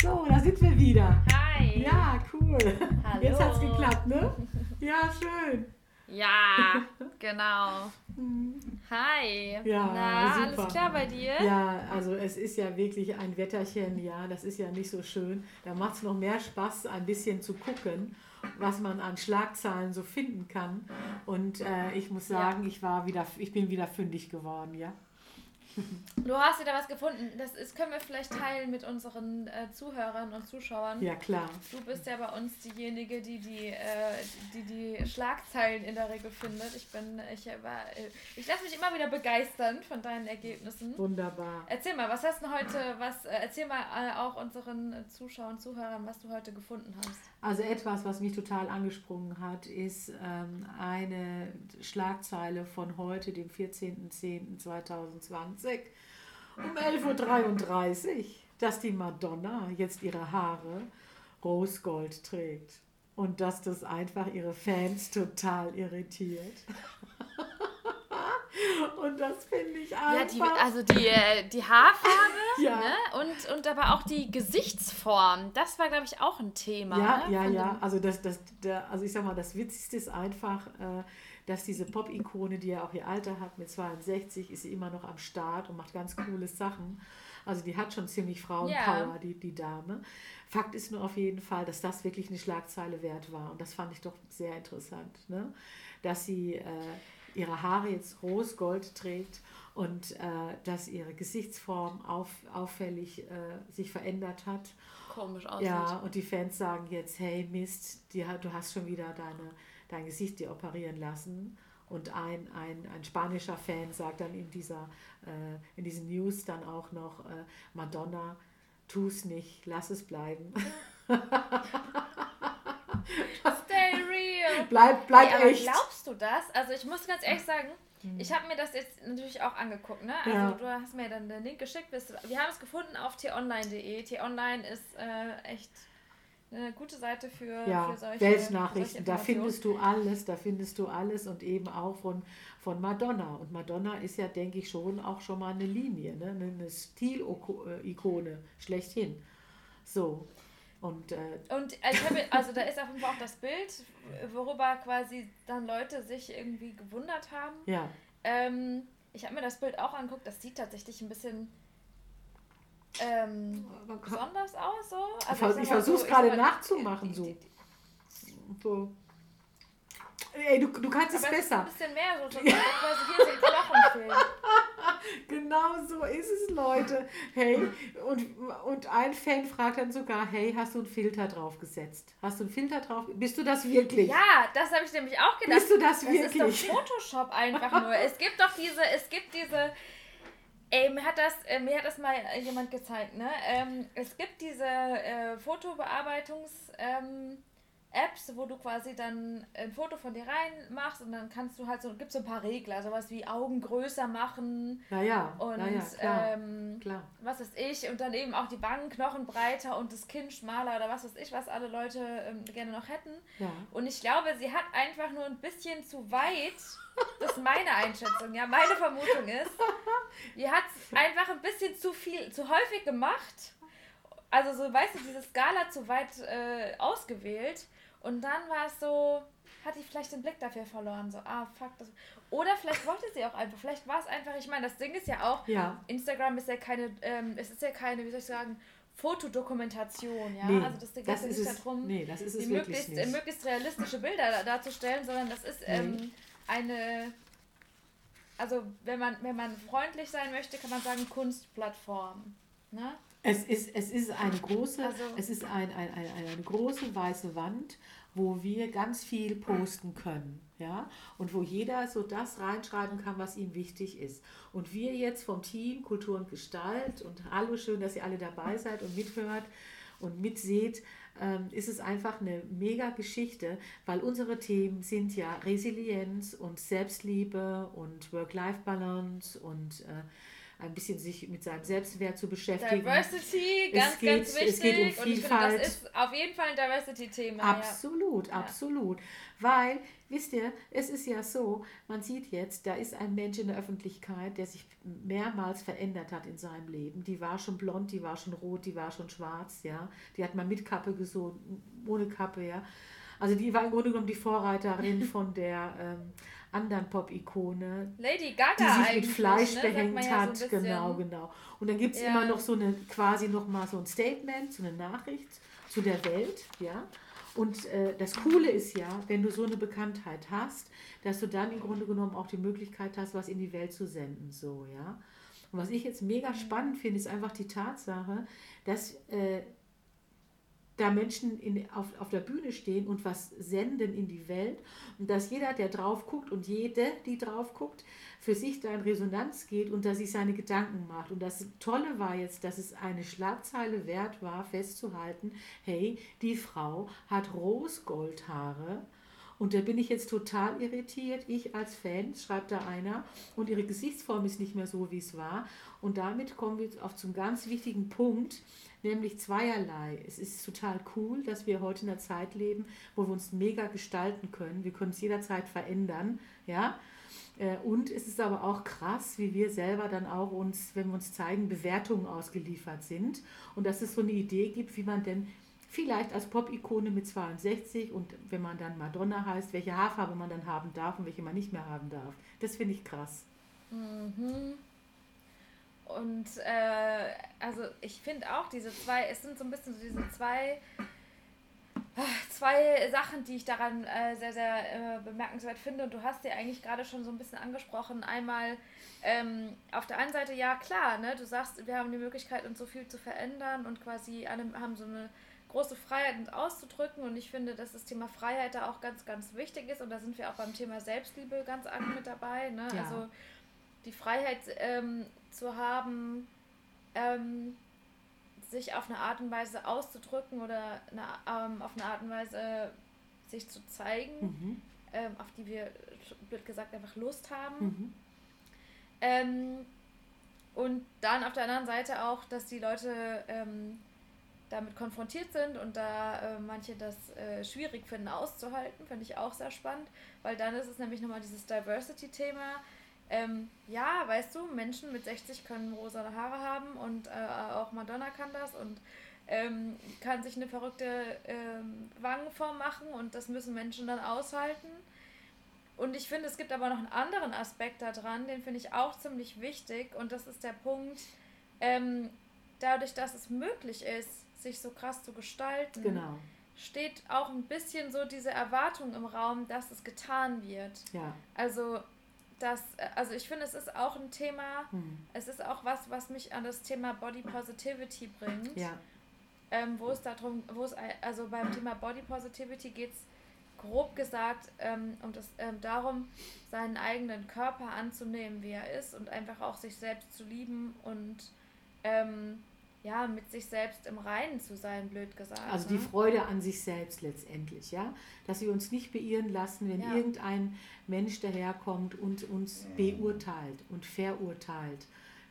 So, da sind wir wieder. Hi. Ja, cool. Hallo. Jetzt hat's geklappt, ne? Ja, schön. Ja, genau. Hi. Ja, Na, super. alles klar bei dir? Ja, also es ist ja wirklich ein Wetterchen, ja, das ist ja nicht so schön. Da macht es noch mehr Spaß, ein bisschen zu gucken, was man an Schlagzeilen so finden kann. Und äh, ich muss sagen, ich war wieder, ich bin wieder fündig geworden, ja. Du hast wieder was gefunden. Das ist, können wir vielleicht teilen mit unseren äh, Zuhörern und Zuschauern. Ja, klar. Du bist ja bei uns diejenige, die die, äh, die die Schlagzeilen in der Regel findet. Ich bin, ich war, äh, ich lasse mich immer wieder begeistern von deinen Ergebnissen. Wunderbar. Erzähl mal, was hast du heute, was, äh, erzähl mal äh, auch unseren Zuschauern und Zuhörern, was du heute gefunden hast. Also etwas, was mich total angesprungen hat, ist ähm, eine Schlagzeile von heute, dem 14.10.2020 um 11.33 Uhr, dass die Madonna jetzt ihre Haare Rosgold trägt und dass das einfach ihre Fans total irritiert. Und das finde ich Ja, einfach... die, also die, äh, die Haarfarbe Ja. ne? und, und aber auch die Gesichtsform. Das war, glaube ich, auch ein Thema. Ja, ne? ja, Von ja. Also das, das, der, also ich sag mal, das Witzigste ist einfach, äh, dass diese Pop-Ikone, die ja auch ihr Alter hat, mit 62, ist sie immer noch am Start und macht ganz coole Sachen. Also die hat schon ziemlich Frauenpower, Ja. die, die Dame. Fakt ist nur auf jeden Fall, dass das wirklich eine Schlagzeile wert war. Und das fand ich doch sehr interessant, ne? dass sie äh, ihre Haare jetzt rosgold trägt und äh, dass ihre Gesichtsform auf, auffällig äh, sich verändert hat. komisch aussieht. Ja, und die Fans sagen jetzt, hey Mist, die, du hast schon wieder deine, dein Gesicht dir operieren lassen. Und ein, ein, ein spanischer Fan sagt dann in, dieser, äh, in diesen News dann auch noch, äh, Madonna, tu es nicht, lass es bleiben. Real. Bleib bleib Nee, aber echt. glaubst du das? Also ich muss ganz ehrlich sagen, ich habe mir das jetzt natürlich auch angeguckt, ne? Also Ja. du hast mir dann den Link geschickt. Wir haben es gefunden auf t-online.de. T-online ist äh, echt eine gute Seite für, Ja, für solche Weltnachrichten, solche da findest du alles, da findest du alles und eben auch von, von Madonna. Und Madonna ist ja, denke ich, schon auch schon mal eine Linie, ne? eine Stilikone schlechthin. So. Und äh, Und äh, ich habe, also da ist auf jeden Fall auch das Bild, worüber quasi dann Leute sich irgendwie gewundert haben. ja, Ähm, ich habe mir das Bild auch angeguckt, das sieht tatsächlich ein bisschen ähm, besonders aus. So. Ich Also sag ich mal versuch's so, ich gerade nachzumachen, die- so. die- die- so. Ey, du, du kannst es Aber es ist ein besser. bisschen mehr, so, hier Knochen fehlen. Genau so ist es, Leute. Hey, und, und ein Fan fragt dann sogar, hey, hast du einen Filter drauf gesetzt? Hast du einen Filter drauf? Bist du das wirklich? Ja, das habe ich nämlich auch gedacht. Bist du das das wirklich? ist doch Photoshop einfach nur. Es gibt doch diese, es gibt diese. Ey, mir hat das, äh, mir hat das mal jemand gezeigt, ne? Ähm, es gibt diese äh, Fotobearbeitungs ähm, Apps, wo du quasi dann ein Foto von dir reinmachst und dann kannst du halt so, gibt so ein paar Regler, sowas wie Augen größer machen Naja, und naja, klar, ähm, klar. was weiß ich, und dann eben auch die Wangenknochen breiter und das Kinn schmaler oder was weiß ich, was alle Leute ähm, gerne noch hätten. Ja. Und ich glaube, sie hat einfach nur ein bisschen zu weit, das ist meine Einschätzung, ja, meine Vermutung ist, die hat es einfach ein bisschen zu viel, zu häufig gemacht. Also so, weißt du, diese Skala zu weit äh, ausgewählt. Und dann war es so, hat die vielleicht den Blick dafür verloren. So, ah, fuck. Das. Oder vielleicht wollte sie auch einfach. Vielleicht war es einfach, ich meine, das Ding ist ja auch, Ja. Instagram ist ja keine, ähm, es ist ja keine, wie soll ich sagen, Fotodokumentation, ja. Nee, also das geht das ja nicht es, darum, nee, das die möglichst, äh, nicht. möglichst realistische Bilder da- darzustellen, sondern das ist ähm, eine, also wenn man, wenn man freundlich sein möchte, kann man sagen Kunstplattform. Ne? Es ist, es ist eine große, Also- es ist ein, ein, ein, eine große weiße Wand, wo wir ganz viel posten können. Ja, und wo jeder so das reinschreiben kann, was ihm wichtig ist. Und wir jetzt vom Team Kultur und Gestalt und hallo, schön, dass ihr alle dabei seid und mithört und mitseht, ähm, ist es einfach eine mega Geschichte, weil unsere Themen sind ja Resilienz und Selbstliebe und Work-Life-Balance und äh, ein bisschen sich mit seinem Selbstwert zu beschäftigen. Diversity, ganz, geht, ganz wichtig. Es geht um Vielfalt. Und ich finde, das ist auf jeden Fall ein Diversity-Thema. Absolut, ja. absolut. Weil, wisst ihr, es ist ja so, man sieht jetzt, da ist ein Mensch in der Öffentlichkeit, der sich mehrmals verändert hat in seinem Leben. Die war schon blond, die war schon rot, die war schon schwarz, ja. Die hat mal mit Kappe gesungen, ohne Kappe, ja. Also die war im Grunde genommen die Vorreiterin von der ähm, anderen Pop-Ikone. Lady Gaga Die sich mit Fleisch ne? behängt ja hat. So genau, genau. Und dann gibt es ja. immer noch so eine, quasi noch mal so ein Statement, so eine Nachricht zu der Welt, ja. Und äh, das Coole ist ja, wenn du so eine Bekanntheit hast, dass du dann im Grunde genommen auch die Möglichkeit hast, was in die Welt zu senden, so, ja. Und was ich jetzt mega spannend finde, ist einfach die Tatsache, dass äh, da Menschen in, auf, auf der Bühne stehen und was senden in die Welt und dass jeder, der drauf guckt und jede, die drauf guckt, für sich da in Resonanz geht und dass sich seine Gedanken macht. Und das Tolle war jetzt, dass es eine Schlagzeile wert war, festzuhalten, hey, die Frau hat Rosgoldhaare. Und da bin ich jetzt total irritiert. Ich als Fan, schreibt da einer, und ihre Gesichtsform ist nicht mehr so, wie es war. Und damit kommen wir auf zum ganz wichtigen Punkt, nämlich zweierlei. Es ist total cool, dass wir heute in einer Zeit leben, wo wir uns mega gestalten können. Wir können es jederzeit verändern, ja. Äh, und es ist aber auch krass, wie wir selber dann auch uns, wenn wir uns zeigen, Bewertungen ausgeliefert sind. Und dass es so eine Idee gibt, wie man denn vielleicht als Pop-Ikone mit 62 und wenn man dann Madonna heißt, welche Haarfarbe man dann haben darf und welche man nicht mehr haben darf. Das finde ich krass. Mhm. Und äh, also ich finde auch diese zwei, es sind so ein bisschen so diese zwei, zwei Sachen, die ich daran äh, sehr, sehr äh, bemerkenswert finde. Und du hast ja eigentlich gerade schon so ein bisschen angesprochen. Einmal ähm, auf der einen Seite, ja klar, ne, du sagst, wir haben die Möglichkeit, uns so viel zu verändern und quasi alle haben so eine große Freiheit, uns auszudrücken. Und ich finde, dass das Thema Freiheit da auch ganz, ganz wichtig ist. Und da sind wir auch beim Thema Selbstliebe ganz arg mit dabei. Ne? Ja. Also die Freiheit ähm, zu haben, ähm, sich auf eine Art und Weise auszudrücken oder eine, ähm, auf eine Art und Weise sich zu zeigen, mhm. ähm, auf die wir, blöd gesagt, einfach Lust haben. Mhm. Ähm, und dann auf der anderen Seite auch, dass die Leute ähm, damit konfrontiert sind und da äh, manche das äh, schwierig finden auszuhalten, finde ich auch sehr spannend, weil dann ist es nämlich nochmal dieses Diversity-Thema, ähm, ja, weißt du, Menschen mit 60 können rosa Haare haben und äh, auch Madonna kann das und ähm, kann sich eine verrückte ähm, Wangenform machen und das müssen Menschen dann aushalten. Und ich finde, es gibt aber noch einen anderen Aspekt daran, den finde ich auch ziemlich wichtig und das ist der Punkt, ähm, dadurch, dass es möglich ist, sich so krass zu gestalten, genau. steht auch ein bisschen so diese Erwartung im Raum, dass es getan wird. Ja. Also dass, äh, also ich finde, es ist auch ein Thema, hm. es ist auch was, was mich an das Thema Body Positivity bringt. Ja. Ähm, wo es darum, wo es, also beim Thema Body Positivity geht es grob gesagt ähm, um das, ähm, darum, seinen eigenen Körper anzunehmen, wie er ist und einfach auch sich selbst zu lieben und ähm, ja, mit sich selbst im Reinen zu sein, blöd gesagt. Also die ne? Freude an sich selbst letztendlich, ja. Dass wir uns nicht beirren lassen, wenn ja. irgendein Mensch daherkommt und uns beurteilt und verurteilt.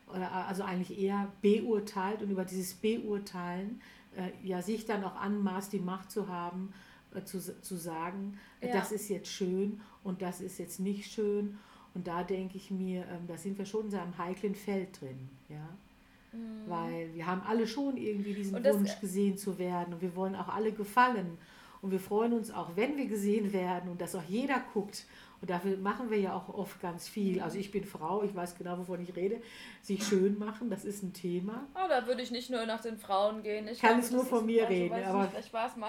Also eigentlich eher beurteilt und über dieses Beurteilen äh, ja sich dann auch anmaßt, die Macht zu haben, äh, zu, zu sagen, äh, ja. das ist jetzt schön und das ist jetzt nicht schön. Und da denke ich mir, äh, da sind wir schon in einem heiklen Feld drin, ja. Mhm. Weil wir haben alle schon irgendwie diesen das, Wunsch, gesehen zu werden und wir wollen auch alle gefallen. Und wir freuen uns auch, wenn wir gesehen werden und dass auch jeder guckt. Und dafür machen wir ja auch oft ganz viel. Mhm. Also ich bin Frau, ich weiß genau, wovon ich rede. Sich schön machen, das ist ein Thema. Oh, da würde ich nicht nur nach den Frauen gehen. Ich kann es nur von mir reden, aber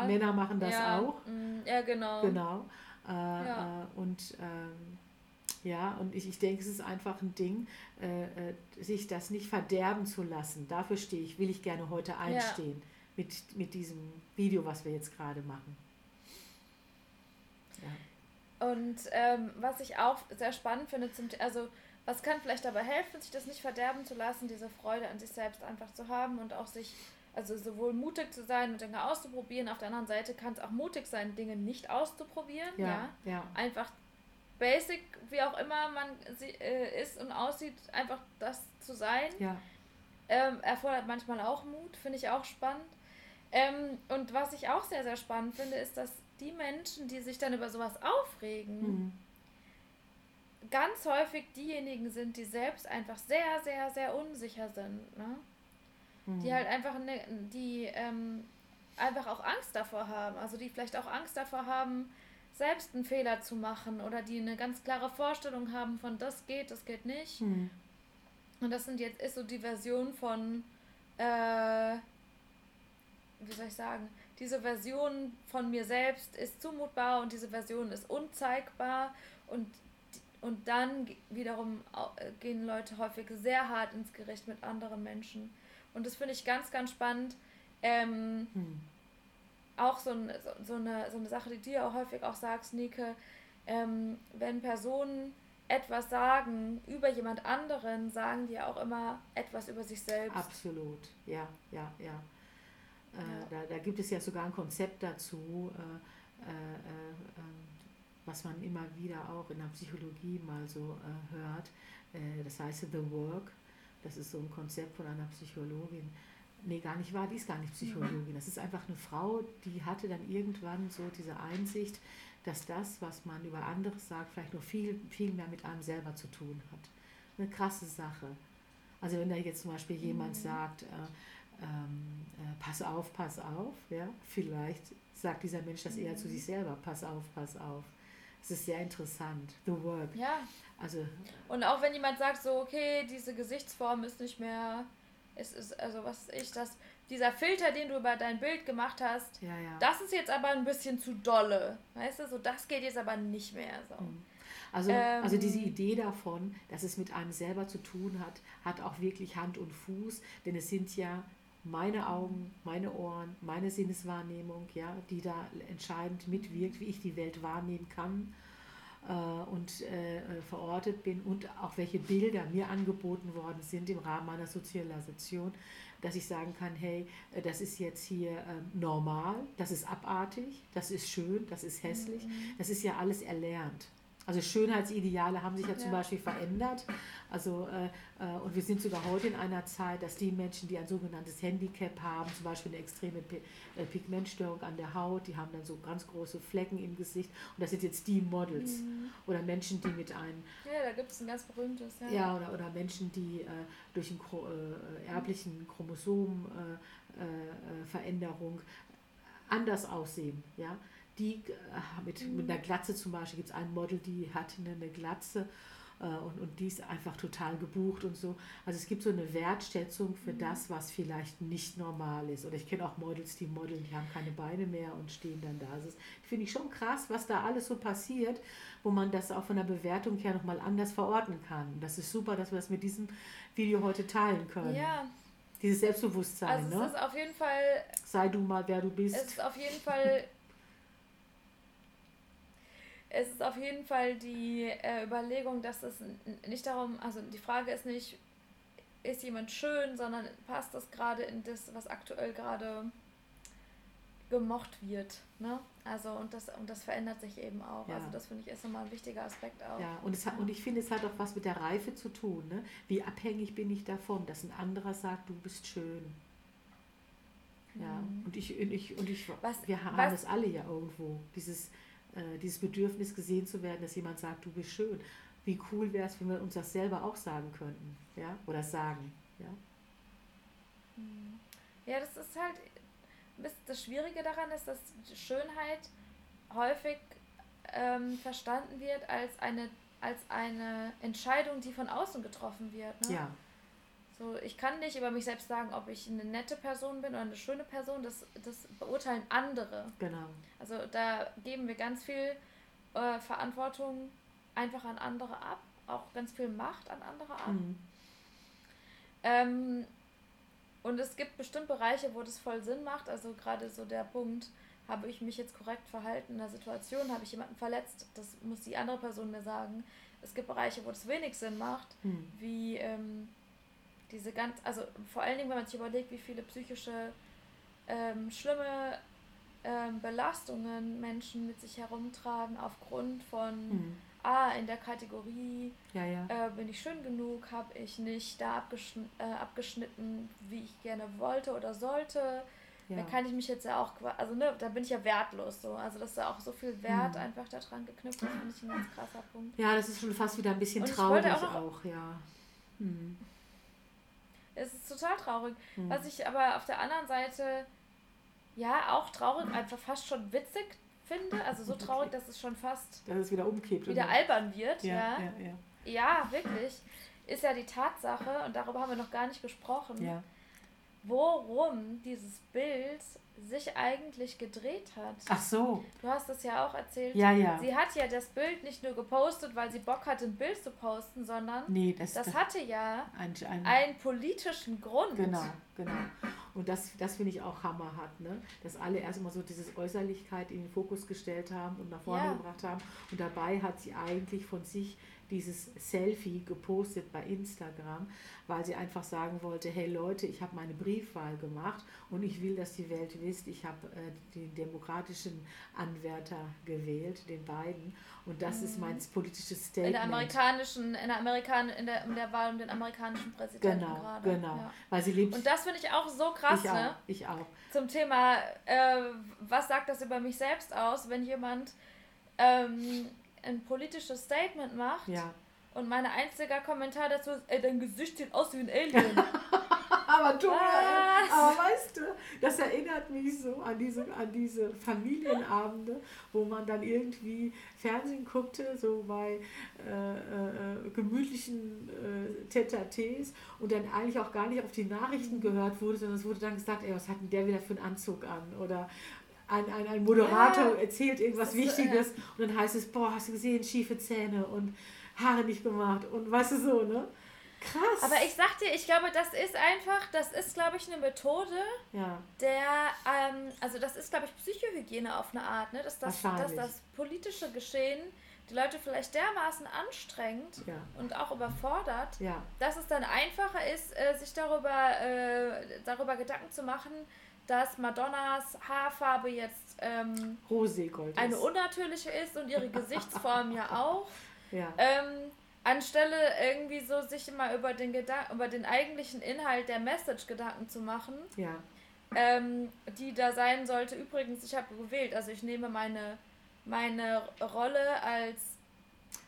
Männer machen das ja. auch. Mhm. Ja, genau. Genau. Äh, ja. Äh, und ähm, ja, und ich, ich denke, es ist einfach ein Ding, äh, äh, sich das nicht verderben zu lassen. Dafür stehe ich, will ich gerne heute einstehen ja. mit, mit diesem Video, was wir jetzt gerade machen. Ja. Und ähm, was ich auch sehr spannend finde, zum, also was kann vielleicht dabei helfen, sich das nicht verderben zu lassen, diese Freude an sich selbst einfach zu haben und auch sich, also sowohl mutig zu sein und Dinge auszuprobieren, auf der anderen Seite kann es auch mutig sein, Dinge nicht auszuprobieren. Ja, ja. ja. Einfach basic, wie auch immer man sie, äh, ist und aussieht, einfach das zu sein. Ja. Ähm, erfordert manchmal auch Mut, finde ich auch spannend. Ähm, und was ich auch sehr, sehr spannend finde, ist, dass die Menschen, die sich dann über sowas aufregen, mhm. ganz häufig diejenigen sind, die selbst einfach sehr, sehr, sehr unsicher sind. Ne? Mhm. Die halt einfach, ne, die ähm, einfach auch Angst davor haben. Also die vielleicht auch Angst davor haben, selbst einen Fehler zu machen oder die eine ganz klare Vorstellung haben von das geht, das geht nicht. Mhm. Und das sind jetzt ist so die Version von äh, wie soll ich sagen, diese Version von mir selbst ist zumutbar und diese Version ist unzeigbar und, und dann wiederum gehen Leute häufig sehr hart ins Gericht mit anderen Menschen. Und das finde ich ganz, ganz spannend. Ähm, hm. Auch so, ein, so, so, eine, so eine Sache, die du ja auch häufig auch sagst, Nike, ähm, wenn Personen etwas sagen über jemand anderen, sagen die ja auch immer etwas über sich selbst. Absolut, ja, ja, ja. Äh, da, da, gibt es ja sogar ein Konzept dazu, äh, äh, ähm, was man immer wieder auch in der Psychologie mal so hört. das heißt The Work. Das ist so ein Konzept von einer Psychologin. Nee, gar nicht wahr, die ist gar nicht Psychologin. Das ist einfach eine Frau, die hatte dann irgendwann so diese Einsicht, dass das, was man über anderes sagt, vielleicht noch viel, viel mehr mit einem selber zu tun hat. Eine krasse Sache. Also wenn da jetzt zum Beispiel jemand mhm. sagt, äh, ähm, äh, pass auf, pass auf, ja, vielleicht sagt dieser Mensch das eher zu sich selber, pass auf, pass auf. Es ist sehr interessant, the work. Ja. Also, und auch wenn jemand sagt so, okay, diese Gesichtsform ist nicht mehr, es ist, also was ich, das, dieser Filter, den du über dein Bild gemacht hast, ja, ja. das ist jetzt aber ein bisschen zu dolle. Weißt du, so das geht jetzt aber nicht mehr so. Mhm. Also, ähm, also diese Idee davon, dass es mit einem selber zu tun hat, hat auch wirklich Hand und Fuß, denn es sind ja meine Augen, meine Ohren, meine Sinneswahrnehmung, ja, die da entscheidend mitwirkt, wie ich die Welt wahrnehmen kann und äh, verortet bin und auch welche Bilder mir angeboten worden sind im Rahmen meiner Sozialisation, dass ich sagen kann, hey, äh, das ist jetzt hier äh, normal, das ist abartig, das ist schön, das ist hässlich, mhm. das ist ja alles erlernt. Also Schönheitsideale haben sich ja, ja. zum Beispiel verändert. Also, äh, äh, und wir sind sogar heute in einer Zeit, dass die Menschen, die ein sogenanntes Handicap haben, zum Beispiel eine extreme P äh, Pigmentstörung an der Haut, die haben dann so ganz große Flecken im Gesicht. Und das sind jetzt die Models. Mhm. Oder Menschen, die mit einem. Ja, da gibt es ein ganz berühmtes. Ja, ja oder, oder Menschen, die äh, durch einen äh, erblichen Chromosomveränderung anders aussehen. Ja? Die äh, mit, mhm. mit einer Glatze zum Beispiel, gibt es ein Model, die hat eine, eine Glatze äh, und, und die ist einfach total gebucht und so. Also es gibt so eine Wertschätzung für mhm. das, was vielleicht nicht normal ist. Oder ich kenne auch Models, die modeln, die haben keine Beine mehr und stehen dann da. Das finde ich schon krass, was da alles so passiert, wo man das auch von der Bewertung her nochmal anders verorten kann. Und das ist super, dass wir das mit diesem Video heute teilen können. Ja. Dieses Selbstbewusstsein. Also es ne? ist auf jeden Fall. Sei du mal, wer du bist. Es ist auf jeden Fall es ist auf jeden Fall die äh, Überlegung, dass es nicht darum, also die Frage ist nicht, ist jemand schön, sondern passt das gerade in das, was aktuell gerade gemocht wird. Ne? Also und das, und das verändert sich eben auch. Ja. Also das finde ich ist nochmal ein wichtiger Aspekt auch. Ja, und, es hat, und ich finde, es hat auch was mit der Reife zu tun. Ne? Wie abhängig bin ich davon, dass ein anderer sagt, du bist schön. Ja, mhm. und ich, und ich, und ich was, wir haben was, das alle ja irgendwo. Dieses, äh, dieses Bedürfnis gesehen zu werden, dass jemand sagt, du bist schön. Wie cool wäre es, wenn wir uns das selber auch sagen könnten, ja, oder sagen, ja. Hm. Ja, das ist halt, das Schwierige daran ist, dass Schönheit häufig ähm, verstanden wird als eine, als eine Entscheidung, die von außen getroffen wird. Ne? Ja. So, ich kann nicht über mich selbst sagen, ob ich eine nette Person bin oder eine schöne Person. Das, das beurteilen andere. Genau. Also da geben wir ganz viel äh, Verantwortung einfach an andere ab, auch ganz viel Macht an andere ab. Mhm. Ähm, und es gibt bestimmt Bereiche, wo das voll Sinn macht. Also gerade so der Punkt, habe ich mich jetzt korrekt verhalten in der Situation, habe ich jemanden verletzt, das muss die andere Person mir sagen. Es gibt Bereiche, wo das wenig Sinn macht, hm. wie ähm, diese ganz, also vor allen Dingen, wenn man sich überlegt, wie viele psychische ähm, schlimme ähm, Belastungen Menschen mit sich herumtragen aufgrund von hm ah, in der Kategorie ja, ja. Äh, bin ich schön genug, habe ich nicht da abgeschn äh, abgeschnitten, wie ich gerne wollte oder sollte. Ja. Da kann ich mich jetzt ja auch, also ne, da bin ich ja wertlos so. Also dass da auch so viel Wert mhm. einfach daran geknüpft ist, finde ich ein ganz krasser Punkt. Ja, das ist schon fast wieder ein bisschen traurig auch, auch, ja. Mhm. Es ist total traurig. Mhm. Was ich aber auf der anderen Seite ja auch traurig, einfach fast schon witzig finde. Also so traurig, okay. dass es schon fast dass es wieder umkippt. Wieder oder? albern wird. Ja, ja. Ja, ja. ja, wirklich. Ist ja die Tatsache, und darüber haben wir noch gar nicht gesprochen, ja. Worum dieses Bild sich eigentlich gedreht hat. Ach so. Du hast es ja auch erzählt. Ja, ja. Sie hat ja das Bild nicht nur gepostet, weil sie Bock hatte, ein Bild zu posten, sondern nee, das, das, hatte ja ein, ein, einen politischen Grund. Genau, genau. Und das, das finde ich auch hammerhart, ne? dass alle erst immer so diese Äußerlichkeit in den Fokus gestellt haben und nach vorne ja. gebracht haben. Und dabei hat sie eigentlich von sich dieses Selfie gepostet bei Instagram, weil sie einfach sagen wollte, hey Leute, ich habe meine Briefwahl gemacht und ich will, dass die Welt wisst, ich habe äh, den demokratischen Anwärter gewählt, den beiden. Und das mhm. ist mein politisches Statement. In der amerikanischen, in der Amerikan in der, in der Wahl um den amerikanischen Präsidenten genau, gerade. Genau, ja. weil sie lebt. Und das finde ich auch so krass, ich ne? Auch, ich auch. Zum Thema, äh, was sagt das über mich selbst aus, wenn jemand ähm, ein politisches Statement macht ja. und mein einziger Kommentar dazu ist, ey, dein Gesicht sieht aus wie ein Alien. aber du, aber weißt du, das erinnert mich so an diese, an diese Familienabende, wo man dann irgendwie Fernsehen guckte, so bei äh, äh, gemütlichen äh, Tete-a-Tees und dann eigentlich auch gar nicht auf die Nachrichten gehört wurde, sondern es wurde dann gesagt, ey, was hat denn der wieder für einen Anzug an? Oder ein, ein, ein Moderator ja, erzählt irgendwas Wichtiges so, ja. und dann heißt es, boah, hast du gesehen, schiefe Zähne und Haare nicht gemacht und weißt du so, ne? Krass. Aber ich sag dir, ich glaube, das ist einfach, das ist, glaube ich, eine Methode, ja. der, ähm, also das ist, glaube ich, Psychohygiene auf eine Art, ne? dass, das, dass das politische Geschehen die Leute vielleicht dermaßen anstrengt ja. und auch überfordert, ja. dass es dann einfacher ist, äh, sich darüber, äh, darüber Gedanken zu machen, dass Madonnas Haarfarbe jetzt ähm, eine unnatürliche ist und ihre Gesichtsform ja auch. Ja. Ähm, anstelle irgendwie so sich immer über den Gedan über den eigentlichen Inhalt der Message Gedanken zu machen, ja. ähm, die da sein sollte. Übrigens, ich habe gewählt, also ich nehme meine, meine Rolle als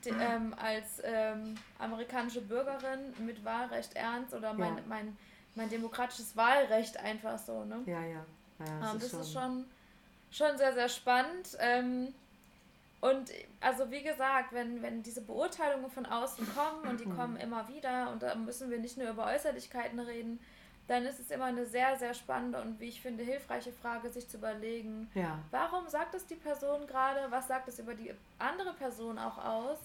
ähm, als ähm, amerikanische Bürgerin mit Wahlrecht ernst oder mein, ja. mein mein demokratisches Wahlrecht einfach so, ne? Ja, ja. ja das, ähm, ist, das ist, schon, schon sehr, sehr spannend. Ähm, und also wie gesagt, wenn, wenn diese Beurteilungen von außen kommen und die kommen immer wieder und da müssen wir nicht nur über Äußerlichkeiten reden, dann ist es immer eine sehr, sehr spannende und wie ich finde hilfreiche Frage, sich zu überlegen, ja. warum sagt es die Person gerade, was sagt es über die andere Person auch aus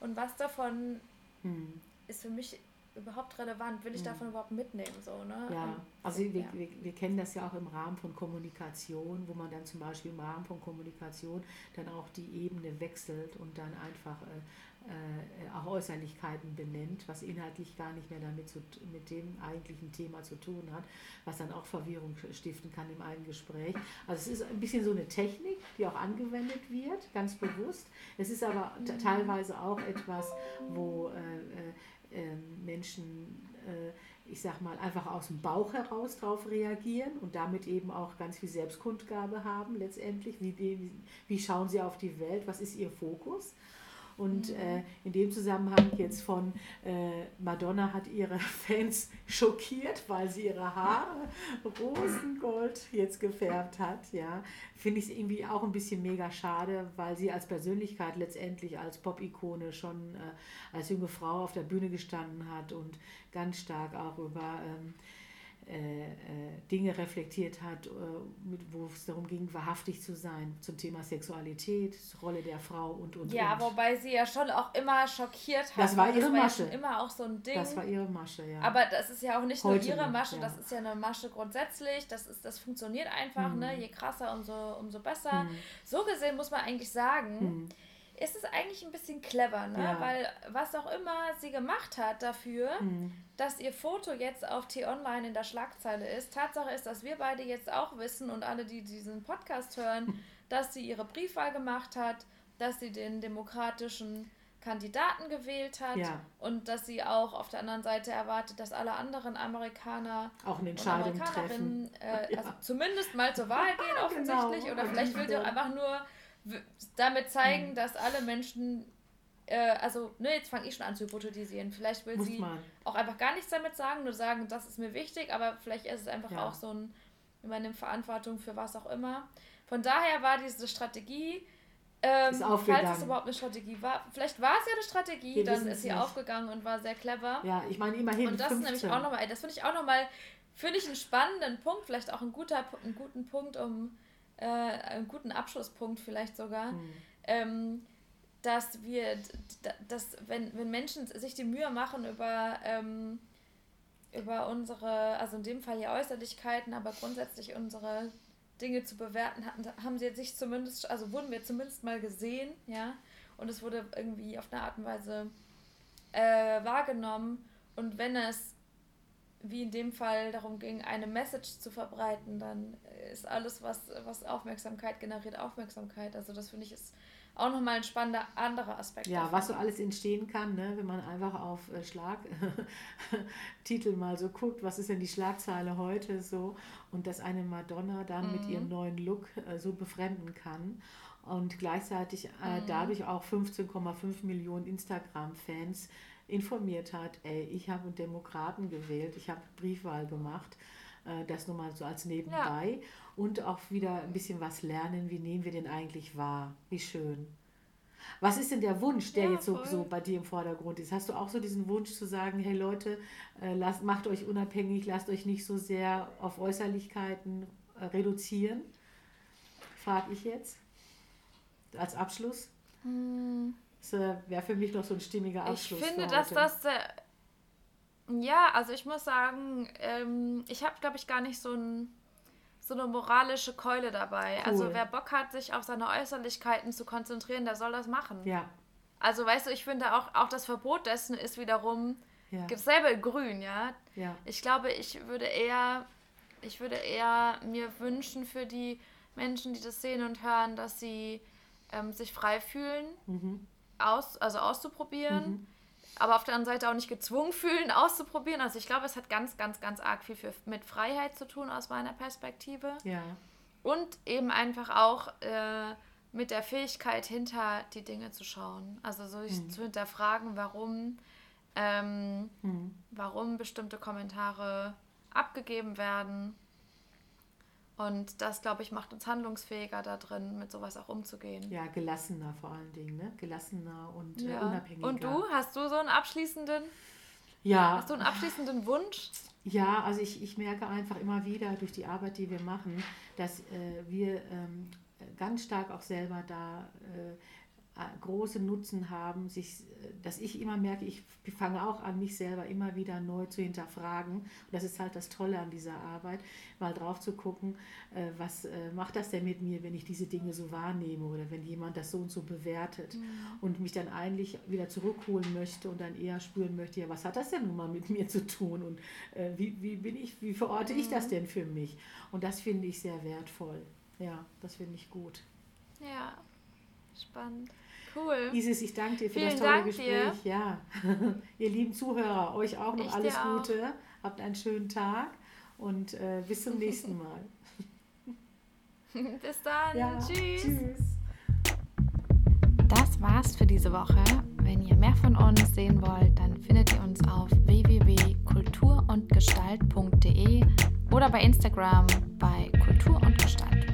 und was davon mhm. ist für mich überhaupt relevant? Will ich mhm. davon überhaupt mitnehmen? So, ne? Ja, ähm, also wir, ja. Wir, wir kennen das ja auch im Rahmen von Kommunikation, wo man dann zum Beispiel im Rahmen von Kommunikation dann auch die Ebene wechselt und dann einfach äh, äh, auch Äußerlichkeiten benennt, was inhaltlich gar nicht mehr damit zu, mit dem eigentlichen Thema zu tun hat, was dann auch Verwirrung stiften kann im eigenen Gespräch. Also es ist ein bisschen so eine Technik, die auch angewendet wird, ganz bewusst. Es ist aber mhm. teilweise auch etwas, wo äh, äh Menschen, äh, ich sag mal, einfach aus dem Bauch heraus darauf reagieren und damit eben auch ganz viel Selbstkundgabe haben letztendlich. Wie, wie schauen sie auf die Welt? Was ist ihr Fokus? Und mhm. äh, in dem Zusammenhang jetzt von äh, Madonna hat ihre Fans schockiert, weil sie ihre Haare rosengold jetzt gefärbt hat. Ja, finde ich es irgendwie auch ein bisschen mega schade, weil sie als Persönlichkeit letztendlich als Pop-Ikone schon äh, als junge Frau auf der Bühne gestanden hat und ganz stark auch über ähm, äh, äh, Dinge reflektiert hat, äh, wo es darum ging, wahrhaftig zu sein zum Thema Sexualität, Rolle der Frau und und Ja, und. wobei sie ja schon auch immer schockiert hat. Das war ihre das war Masche. Ja immer auch so ein Ding. Das war ihre Masche, ja. Aber das ist ja auch nicht Heute nur ihre noch, Masche, ja. das ist ja eine Masche grundsätzlich. Das, ist, das funktioniert einfach, Mhm. ne? Je krasser, umso, umso besser. Mhm. So gesehen muss man eigentlich sagen, Hm. Ist es eigentlich ein bisschen clever, ne? Ja. Weil was auch immer sie gemacht hat dafür, Hm. dass ihr Foto jetzt auf T-Online in der Schlagzeile ist. Tatsache ist, dass wir beide jetzt auch wissen und alle, die diesen Podcast hören, dass sie ihre Briefwahl gemacht hat, dass sie den demokratischen Kandidaten gewählt hat Ja. und dass sie auch auf der anderen Seite erwartet, dass alle anderen Amerikaner Auch eine und Entscheidung treffen. Äh, Ja. also zumindest mal zur Wahl gehen offensichtlich Genau. oder vielleicht will sie auch einfach nur damit zeigen, Mhm. dass alle Menschen äh, also, ne, jetzt fange ich schon an zu hypothetisieren. Vielleicht will Muss sie man. auch einfach gar nichts damit sagen, nur sagen, das ist mir wichtig, aber vielleicht ist es einfach Ja. auch so ein, übernimmt Verantwortung für was auch immer. Von daher war diese Strategie, ähm, falls es überhaupt eine Strategie war, vielleicht war es ja eine Strategie, Wir dann ist sie nicht. aufgegangen und war sehr clever. Ja, ich meine immerhin und das 15. ist nämlich auch nochmal, das finde ich auch nochmal, finde ich einen spannenden Punkt, vielleicht auch ein guter, einen guten Punkt, um äh, einen guten Abschlusspunkt vielleicht sogar Hm. ähm, dass wir, dass wenn, wenn Menschen sich die Mühe machen über, ähm, über unsere, also in dem Fall ja Äußerlichkeiten, aber grundsätzlich unsere Dinge zu bewerten, hatten, haben sie sich zumindest, also wurden wir zumindest mal gesehen, ja, und es wurde irgendwie auf eine Art und Weise äh, wahrgenommen und wenn es wie in dem Fall darum ging, eine Message zu verbreiten, dann ist alles, was, was Aufmerksamkeit generiert, Aufmerksamkeit. Also das finde ich ist auch nochmal ein spannender anderer Aspekt. Ja, davon. was so alles entstehen kann, ne, wenn man einfach auf äh, Schlagtitel mal so guckt, was ist denn die Schlagzeile heute so und dass eine Madonna dann mit Mhm. ihrem neuen Look äh, so befremden kann und gleichzeitig äh, Mhm. dadurch auch 15,5 Millionen Instagram-Fans informiert hat, ey, ich habe einen Demokraten gewählt, ich habe Briefwahl gemacht, äh, das nur mal so als nebenbei und auch wieder ein bisschen was lernen, wie nehmen wir den eigentlich wahr, wie schön. Was ist denn der Wunsch, der Ja, jetzt so, so bei dir im Vordergrund ist? Hast du auch so diesen Wunsch zu sagen, hey Leute, äh, lasst, macht euch unabhängig, lasst euch nicht so sehr auf Äußerlichkeiten äh, reduzieren? Frage ich jetzt als Abschluss. Hm, Das äh, wäre für mich noch so ein stimmiger Ich Abschluss. finde, für dass das. Äh, ja, also ich muss sagen, ähm, ich habe, glaube ich, gar nicht so, ein, so eine moralische Keule dabei. Also Cool. wer Bock hat, sich auf seine Äußerlichkeiten zu konzentrieren, der soll das machen. Ja, Also weißt du, ich finde auch, auch das Verbot dessen ist wiederum, ja, gibt selber grün, ja. ja. Ich glaube, ich würde eher, ich würde eher mir wünschen für die Menschen, die das sehen und hören, dass sie ähm, sich frei fühlen, Mhm. Aus, also auszuprobieren, Mhm. aber auf der anderen Seite auch nicht gezwungen fühlen, auszuprobieren. Also ich glaube, es hat ganz, ganz, ganz arg viel für, mit Freiheit zu tun aus meiner Perspektive. Ja, Und eben einfach auch äh, mit der Fähigkeit, hinter die Dinge zu schauen. Also so Mhm. zu hinterfragen, warum, ähm, mhm. warum bestimmte Kommentare abgegeben werden. Und das, glaube ich, macht uns handlungsfähiger da drin, mit sowas auch umzugehen. ja, gelassener vor allen Dingen, ne? Gelassener und äh, Ja. unabhängiger. Und du, hast du so einen abschließenden, Ja, hast du einen abschließenden Wunsch? Ja, also ich, ich merke einfach immer wieder durch die Arbeit, die wir machen, dass äh, wir ähm, ganz stark auch selber da äh, äh, große Nutzen haben, sich, äh, dass ich immer merke, ich fange auch an, mich selber immer wieder neu zu hinterfragen. Und das ist halt das Tolle an dieser Arbeit, mal drauf zu gucken, äh, was macht das denn mit mir, wenn ich diese Dinge so wahrnehme oder wenn jemand das so und so bewertet und mich dann eigentlich wieder zurückholen möchte und dann eher spüren möchte, ja, was hat das denn nun mal mit mir zu tun und wie, wie bin ich, wie verorte ich das denn für mich? Und das finde ich sehr wertvoll. Ja, das finde ich gut. Ja, spannend. Cool. Isis, ich danke dir für Vielen das tolle Dank Gespräch. dir. Ja, ihr lieben Zuhörer, euch auch noch Ich alles auch. Gute. Habt einen schönen Tag und äh, bis zum nächsten Mal. Bis dann. Ja, Tschüss. tschüss. Das war's für diese Woche. Wenn ihr mehr von uns sehen wollt, dann findet ihr uns auf www.kulturundgestalt.de oder bei Instagram bei Kultur und Gestalt.